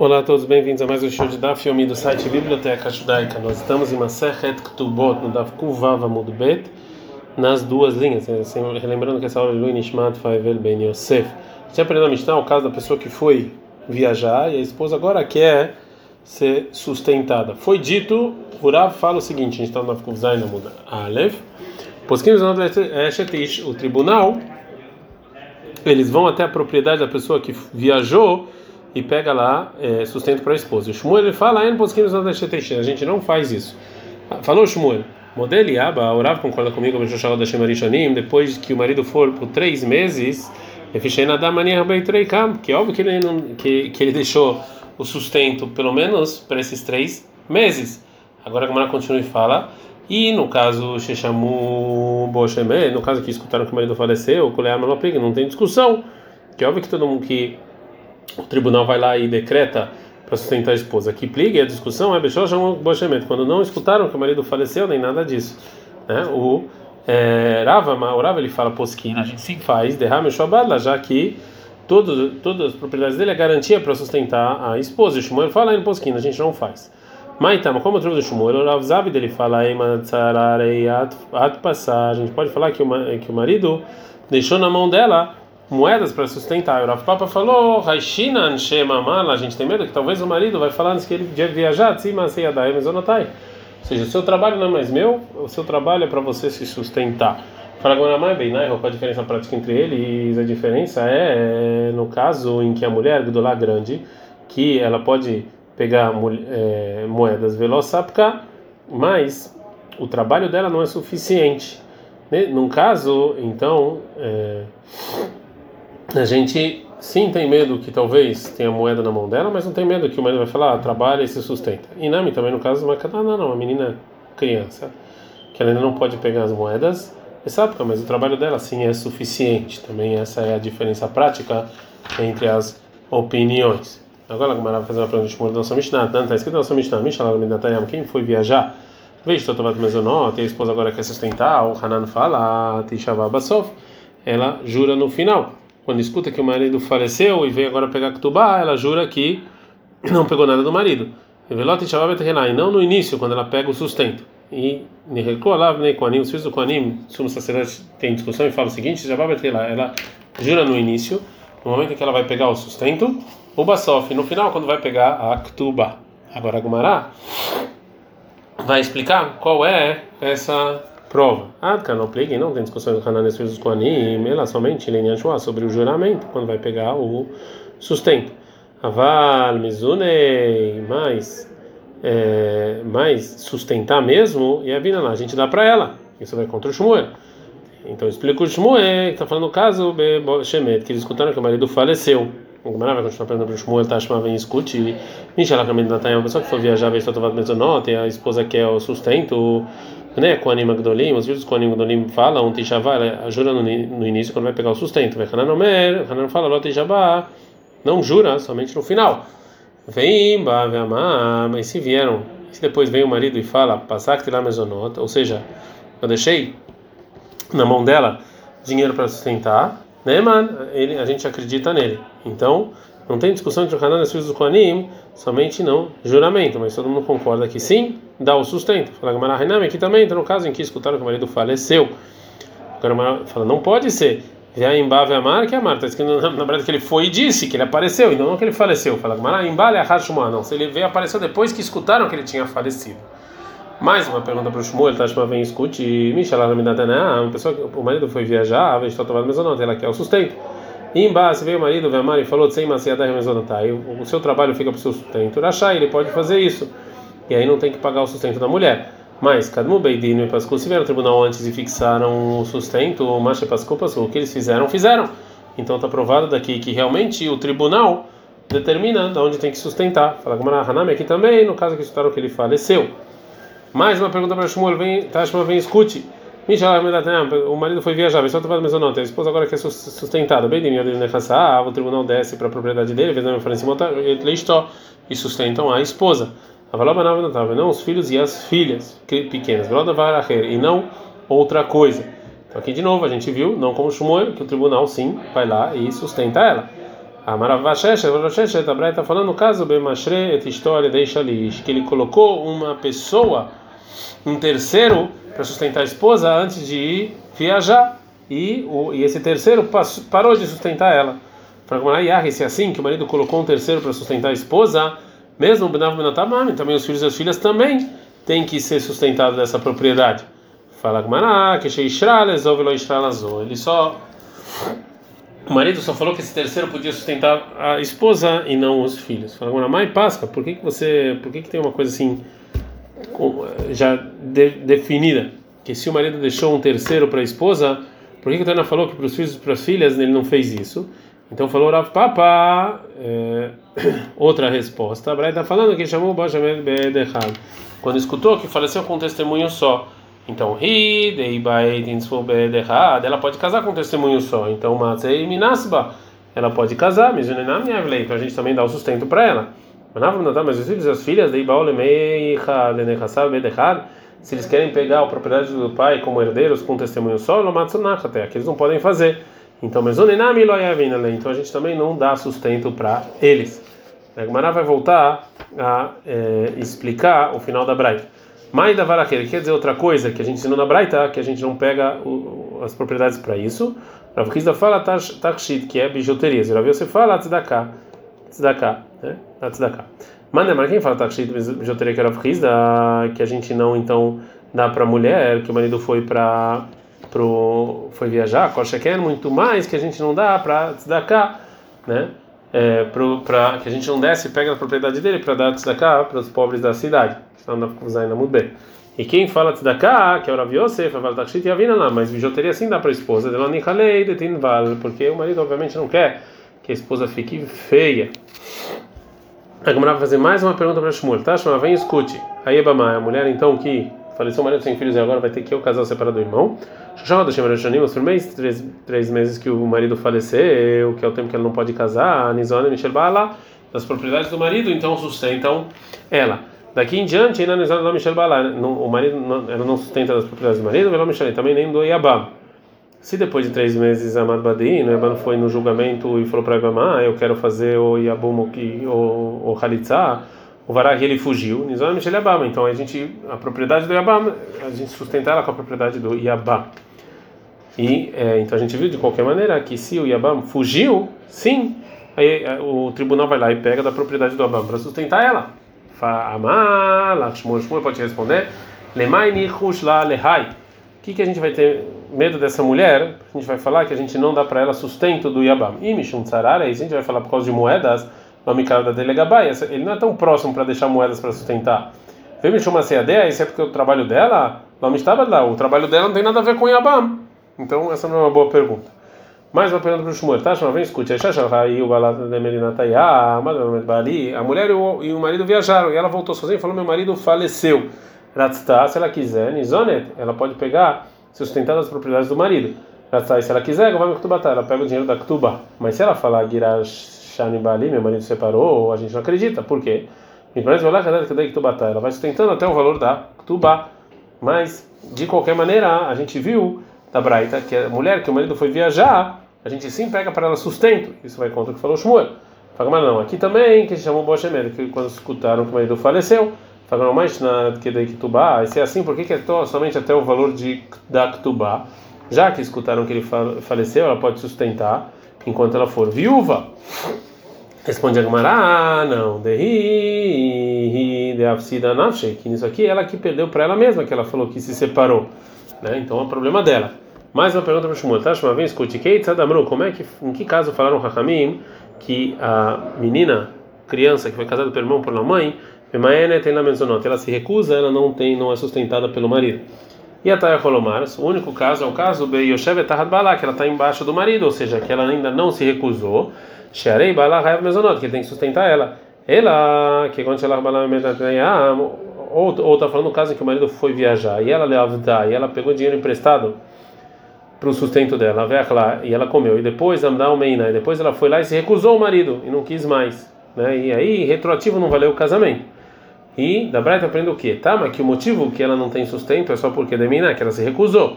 Olá a todos, bem-vindos a mais um show de Daf Yomi do site Biblioteca Judaica. Nós estamos em Masechet Ktubot, no Daf Kuvav Amud Bet, nas duas linhas. Assim, relembrando que essa aula é Lui Nishmat Faivel Ben Yosef. Tinha aprendido a Mishnah o caso da pessoa que foi viajar e a esposa agora quer ser sustentada. Foi dito, Urav fala o seguinte, a gente está no Daf Kuvzai na Muda o tribunal, eles vão até a propriedade da pessoa que viajou e pega lá é, sustento para a esposa. O Shmuel ele fala, a gente não faz isso. Falou Shmuel, modelo Aba, Orav concorda comigo, depois que o marido for por três meses, que é óbvio que ele, não, que, que ele deixou o sustento pelo menos para esses três meses. Agora a Gamara continua e fala, e no caso Sheshamu Boshemé, no caso que escutaram que o marido faleceu, não tem discussão, que é óbvio que todo mundo que o tribunal vai lá e decreta para sustentar a esposa. Que pligue a discussão é quando não escutaram que o marido faleceu, nem nada disso. Né? O é, Rava, o Rava ele fala posquina, a gente sim faz, derrame o já que todo, todas as propriedades dele é garantia para sustentar a esposa. O Shmuel fala em posquina, a gente não faz. Mas então, como o tribo do Shmuel, o Rav Zavid ele fala at passar, a gente pode falar que o, que o marido deixou na mão dela moedas para sustentar. O Papa falou, a gente tem medo que talvez o marido vai falar que ele viajar, Tzima Seyadai Mezonotai. Ou seja, o seu trabalho não é mais meu, o seu trabalho é para você se sustentar. Fala mais bem, né? Qual a diferença prática entre eles? A diferença é, no caso em que a mulher, Gdolá grande, que ela pode pegar é, moedas velocapka, mas o trabalho dela não é suficiente. Num caso, então, é, a gente sim tem medo que talvez tenha moeda na mão dela, mas não tem medo que o marido vai falar, ah, trabalha e se sustenta. E Nami também no caso, mas não, não, não, uma menina criança, que ela ainda não pode pegar as moedas nessa época, mas o trabalho dela sim é suficiente. Também essa é a diferença prática entre as opiniões. Agora a Gamara vai fazer uma pergunta de nossa Mishnah. Está escrito na nossa Mishnah, Mishnah quem foi viajar? Veja, estou tomando mesonó, a esposa agora quer sustentar, o Hanan fala, Tishavá Basof, ela jura no final quando escuta que o marido faleceu e veio agora pegar Ketubá, ela jura que não pegou nada do marido. E não no início, quando ela pega o sustento. E os filhos do Koanim, sumo sacerdote, tem discussão e fala o seguinte: ela jura no início, no momento em que ela vai pegar o sustento, o Basof, no final, quando vai pegar a Ketubá. Agora Gumará vai explicar qual é essa prova. Ah, não plegue, não tem discussão do Hanan filhos dos Koanim, ela somente Lenyanshua sobre o juramento, quando vai pegar o sustento. Aval, Mizunei, mais, é, mais sustentar mesmo, e a vida lá, a gente dá para ela. Isso vai contra o Shmuel. Então explica o Shmuel, que está falando o caso Shemet, que eles escutaram que o marido faleceu. O Gemara vai continuar perguntando para o Shmuel, Tashma vem escute. Mishala Kamed Natayan, a pessoa que for viajar, vez Totovat Mezonot, e a esposa quer o sustento, né? Com Anima Gdolim, os filhos com Anima Gdolim falam, Tishavá, ela jura no, no início quando vai pegar o sustento. Vai Hanan Omer, Hanan fala, Lot Tishavá, não jura, somente no final. Vem, mas se vieram, se depois vem o marido e fala, passar que lá Mezonot, ou seja, eu deixei na mão dela dinheiro para sustentar né, mano? Ele, a gente acredita nele. Então, não tem discussão entre o Hanan e os filhos do Koanim, somente não juramento, mas todo mundo concorda que sim, dá o sustento. Fala Gamara Hainam, aqui também, então no caso em que escutaram que o marido faleceu. Agora fala, não pode ser. Já em Bave Amar, que é Amar, está escrito na, na verdade que ele foi e disse que ele apareceu, então não que ele faleceu. Fala Gamara, em Bale Ahashuma, não. Se ele veio apareceu depois que escutaram que ele tinha falecido. Mais uma pergunta para o Shmuel, Tashma vem escute, Mishala Midatana, uma pessoa, o marido foi viajar, a está tomando mesonota, ela quer o sustento. Imba, se veio o marido, veio a Mari e falou, sem maciadar mesonotai, o seu trabalho fica para o seu sustento. Rachai, ele pode fazer isso. E aí não tem que pagar o sustento da mulher. Mas, Kadmu Beidino e Pascu, se vieram ao tribunal antes e fixaram o sustento, o Macha Pascu, Pascu, o que eles fizeram, fizeram. Então está provado daqui que realmente o tribunal determina de onde tem que sustentar. Fala como Hanami aqui também, no caso que escutaram que ele faleceu. Mais uma pergunta para Shmuel, vem, Tashma vem, escute. O marido foi viajar, só estava mesonota. A esposa agora quer sustentada. Bem, o tribunal desce para a propriedade dele, e sustentam a esposa. Não os filhos e as filhas pequenas. E não outra coisa. Então aqui de novo a gente viu, não como Shmuel, que o tribunal sim vai lá e sustenta ela. A Maravasheshet, a está falando no caso Bemashre et história de Ishalish, que ele colocou uma pessoa, um terceiro, para sustentar a esposa antes de viajar. E, o, e esse terceiro passou, parou de sustentar ela. Para se é assim, que o marido colocou um terceiro para sustentar a esposa, mesmo o Benav Benatamami, também os filhos e as filhas também têm que ser sustentados dessa propriedade. Fala Gmará, que Ele só. O marido só falou que esse terceiro podia sustentar a esposa e não os filhos. Fala Gmará, mãe Páscoa, por que, que você. Por que, que tem uma coisa assim já de, definida? Que se o marido deixou um terceiro para a esposa, por que, que o Tana falou que para os filhos e para as filhas ele não fez isso? Então falou Rav Papa, é, outra resposta. A está falando que chamou Bashamed Bedechad. Quando escutou que faleceu com um testemunho só. Então, ela pode casar com um testemunho só. Então, Matzei Minasba, ela pode casar, então a gente também dá o sustento para ela. Mas os filhos e as filhas, se eles querem pegar a propriedade do pai como herdeiros com um testemunho só, até que eles não podem fazer. Então, então a gente também não dá sustento para eles. A Gemara vai voltar a é, explicar o final da Braita. Mai da Varaqueira quer dizer outra coisa que a gente ensinou na Braita, que a gente não pega o, as propriedades para isso. Rav Kizda fala takshit, que é bijuteria. Você fala tzedakah, tzedakah, né? Tzedakah. Manda, mas quem fala takshit, bijuteria que é Rav que a gente não então dá para mulher, que o marido foi para pro foi viajar, quer muito mais que a gente não dá para tzedakah, né? É, para que a gente não desce e pega a propriedade dele para dar tzedakah para os pobres da cidade. Está na ainda muito bem. E quem fala tzedakah, que é o Rav Yosef, fala takshit e avina lá, mas bijuteria sim dá para a esposa, dela nichalei de tinval, porque o marido obviamente não quer que a esposa fique feia. A Gemara vai fazer mais uma pergunta para Shmuel, tá? Shmuel, vem escute. Aí Ebamá, a mulher então que faleceu o marido sem filhos e agora vai ter que eu casar separado do irmão. Os primeiros três, três meses que o marido faleceu, que é o tempo que ela não pode casar, Nizona Michel Bala, das propriedades do marido, então sustentam ela. Daqui em diante, ainda Nizona Michel Bala, o marido ela não sustenta das propriedades do marido, Velo Michel, também nem do Yabam. Se depois de três meses Amad Badin, o Yabam foi no julgamento e falou para ah, eu quero fazer o Yabum ou o Halitzah, o Varag ele fugiu, Nizona Michel Yabam, então a gente, a propriedade do Yabam, a gente sustenta ela com a propriedade do Yabam. E é, então a gente viu de qualquer maneira que se o Yabam fugiu, sim, aí é, o tribunal vai lá e pega da propriedade do Yabam para sustentar ela. Shmuel pode responder. Lemai nichush la lehai. O que, que a gente vai ter medo dessa mulher? A gente vai falar que a gente não dá para ela sustento do Yabam. E Mishum Tsarar, aí a gente vai falar por causa de moedas, nome cara da Delegabai. Ele não é tão próximo para deixar moedas para sustentar. Vem Mishum Maseadea, isso é porque o trabalho dela, não estava lá, o trabalho dela não tem nada a ver com o Yabam. Então, essa não é uma boa pergunta. Mais uma pergunta para o Shmuel, tá? Shmuel, vem, escute. A mulher e o marido viajaram e ela voltou sozinha e falou: Meu marido faleceu. Ratzta, se ela quiser, Nizonet, ela pode pegar, sustentar as propriedades do marido. Ratzta, se ela quiser, vai me ela pega o dinheiro da Ktuba. Mas se ela falar Girashani Bali, meu marido separou, a gente não acredita. Por quê? Ela vai sustentando até o valor da Ktuba. Mas, de qualquer maneira, a gente viu da Braita, que a mulher que o marido foi viajar, a gente sim pega para ela sustento. Isso vai contra o que falou Shmuel. Fala, mas não, aqui também, que chamou Boshemel, que quando escutaram que o marido faleceu, falaram, mas na que daí se é assim, por que, que é somente até o valor de, da Ktubá? Já que escutaram que ele faleceu, ela pode sustentar enquanto ela for viúva. Responde a Gemara, ah, não, de de que nisso aqui ela que perdeu para ela mesma, que ela falou que se separou. Né? Então é um problema dela. Mais uma pergunta para o Shmuel. Tá, Shmuel, vem, escute. Como é que, em que caso falaram Hakamim que a menina, criança que foi casada pelo irmão pela mãe, tem na ela se recusa, ela não tem, não é sustentada pelo marido. E a Taya Holomar, o único caso é o caso do Yoshev Etahad que ela está embaixo do marido, ou seja, que ela ainda não se recusou. Sharei Balá Rayav Mezonot, que ele tem que sustentar ela. Ela, que quando ela Balá ou está falando no caso em que o marido foi viajar e ela leavda e ela pegou dinheiro emprestado para o sustento dela, lá, e ela comeu e depois andar meina, e depois ela foi lá e se recusou o marido e não quis mais, né? E aí retroativo não valeu o casamento. E da Braita aprende o quê? Tá, mas que o motivo que ela não tem sustento é só porque de mina, que ela se recusou.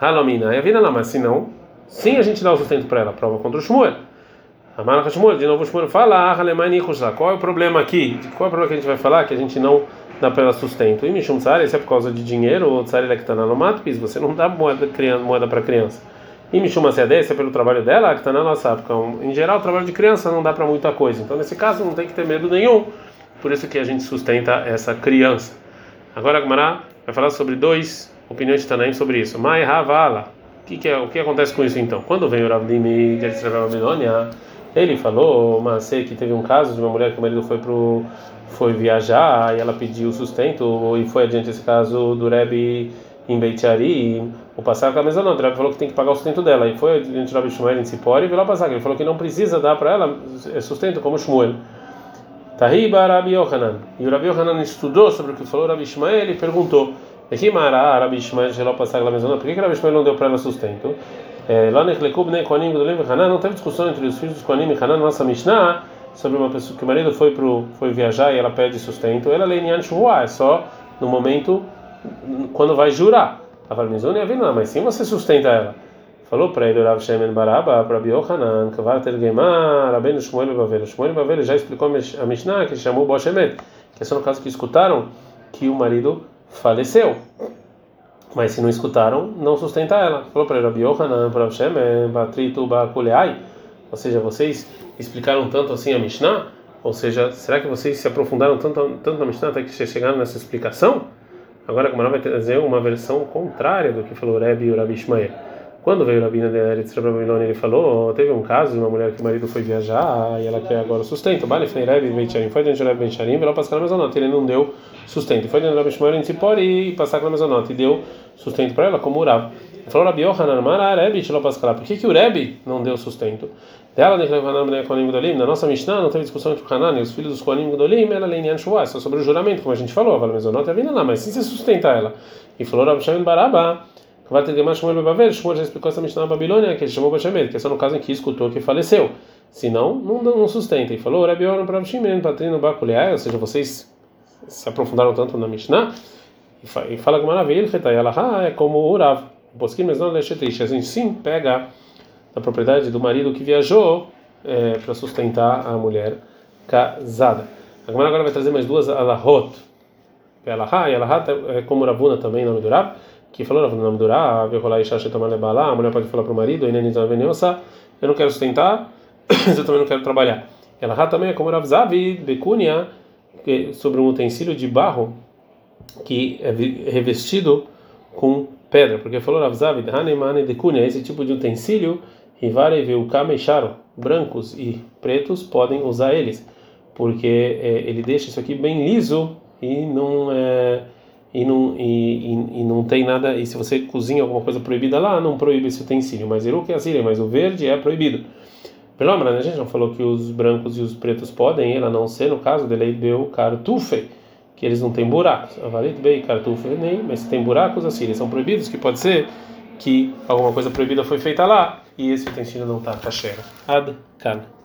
Halomina, e a vida lá, mas se não, sim a gente dá o sustento para ela, prova contra o Shmuel. Amar Shmuel, de novo Shmuel fala, qual é o problema aqui? Qual é o problema que a gente vai falar? Que a gente não dá para ela sustento. E Mishum Tsar, isso é por causa de dinheiro, ou Tsar que está na Lomatpis, você não dá moeda, para criança. E Mishum Maciadé, isso é pelo trabalho dela, que está na nossa época. Em geral, o trabalho de criança não dá para muita coisa. Então, nesse caso, não tem que ter medo nenhum. Por isso que a gente sustenta essa criança. Agora a Gmará vai falar sobre dois opiniões de Tanaim sobre isso. Mai Havala. Que, que, é, o que acontece com isso então? Quando vem o Rav Dimi de Babilônia ele falou, mas sei que teve um caso de uma mulher que o marido foi pro foi viajar e ela pediu sustento e foi adiante esse caso do Rebbe em Beitiari, o passar com a mesa não, o Rebbe falou que tem que pagar o sustento dela e foi adiante do Rebbe Shmuel em Sipori e viu lá passar, ele falou que não precisa dar para ela sustento como Shmuel. Tahiba Rabi Yohanan. E o Rabi Yohanan estudou sobre o que falou o Rabi Shmuel e perguntou: que Rabi Shmuel Por que Rabi Shmuel não deu para ela sustento? É, lá no Eclecub, né, Koanim, Gudolim e Hanan, não teve discussão entre os filhos de Koanim e Hanan na nossa Mishnah sobre uma pessoa que o marido foi pro foi viajar e ela pede sustento. Ela lei Shuvua, é só no momento quando vai jurar. A Valmizone é não, mas sim você sustenta ela. Falou para ele, Rav Shemen Baraba, para Biohanan, Kavar Tergemar, Rabbeinu Shmuel Bavel. Shmuel Bavel já explicou a Mishnah que chamou Boshemet, que é só no caso que escutaram que o marido faleceu. Mas se não escutaram, não sustenta ela. Falou para Rabi Yohanan, para Hashem, Batritu Bakuleai. Ou seja, vocês explicaram tanto assim a Mishnah? Ou seja, será que vocês se aprofundaram tanto, tanto na Mishnah até que chegaram nessa explicação? Agora a Gemara vai trazer uma versão contrária do que falou Rebbe e o Rabi Ishmael. Quando veio o Rabina de Eretz Babilônia, ele falou: teve um caso de uma mulher que o marido foi viajar e ela quer agora sustento. Bale foi dentro de Rebbe Beitcharim e ela passar na mesonota. Ele não deu sustento. Foi dentro de Rebbe Shmuel em Tzipor e passar na mesonota. E deu sustento para ela, como Urav. Falou: Rabi Yohanan, Mara Rebbe Shelo Pascal. Por que, que o Rebbe não deu sustento? Dela, na nossa Mishnah, não teve discussão entre o Hanan e os filhos dos Kohanim Godolim, ela Leinian Shua, só sobre o juramento, como a gente falou. A mesonota é vinda lá, mas sim você sustenta ela. E falou Rabi Shem Baraba. Vai ter mais Shmuel Bavel, Shmuel já explicou essa Mishnah na Babilônia, que ele chamou Bashemet, que é só no caso em que escutou que faleceu. Senão, não, não sustenta. E falou, Rabi Oran para Shimen, Patrino Bakuleai, ou seja, vocês se aprofundaram tanto na Mishnah, e fala que maravilha, é como o Urav, Bosquim, mas não Lechetrish. A gente sim pega a propriedade do marido que viajou é, para sustentar a mulher casada. A Gemara agora vai trazer mais duas alahot. Alaha e alaha é como Ravuna também, nome do Rav que falou no nome do Rá, a mulher pode falar para o marido, eu não quero sustentar, eu também não quero trabalhar. Ela também é como Rav Zavi, Bekunia, sobre um utensílio de barro que é revestido com pedra, porque falou Rav Zavi, Hanemane Dekunia, esse tipo de utensílio, Rivare viu Kamecharo, brancos e pretos podem usar eles, porque é, ele deixa isso aqui bem liso e não é e não, e, e, e, não tem nada. E se você cozinha alguma coisa proibida lá, não proíbe esse utensílio. Mas que é assim, mas o verde é proibido. Pelo menos a gente não falou que os brancos e os pretos podem, ela não ser, no caso de lei deu cartufe, que eles não têm buracos. Avalit bem cartufe nem, mas se tem buracos, assim, eles são proibidos, que pode ser que alguma coisa proibida foi feita lá e esse utensílio não está caché. Ad can.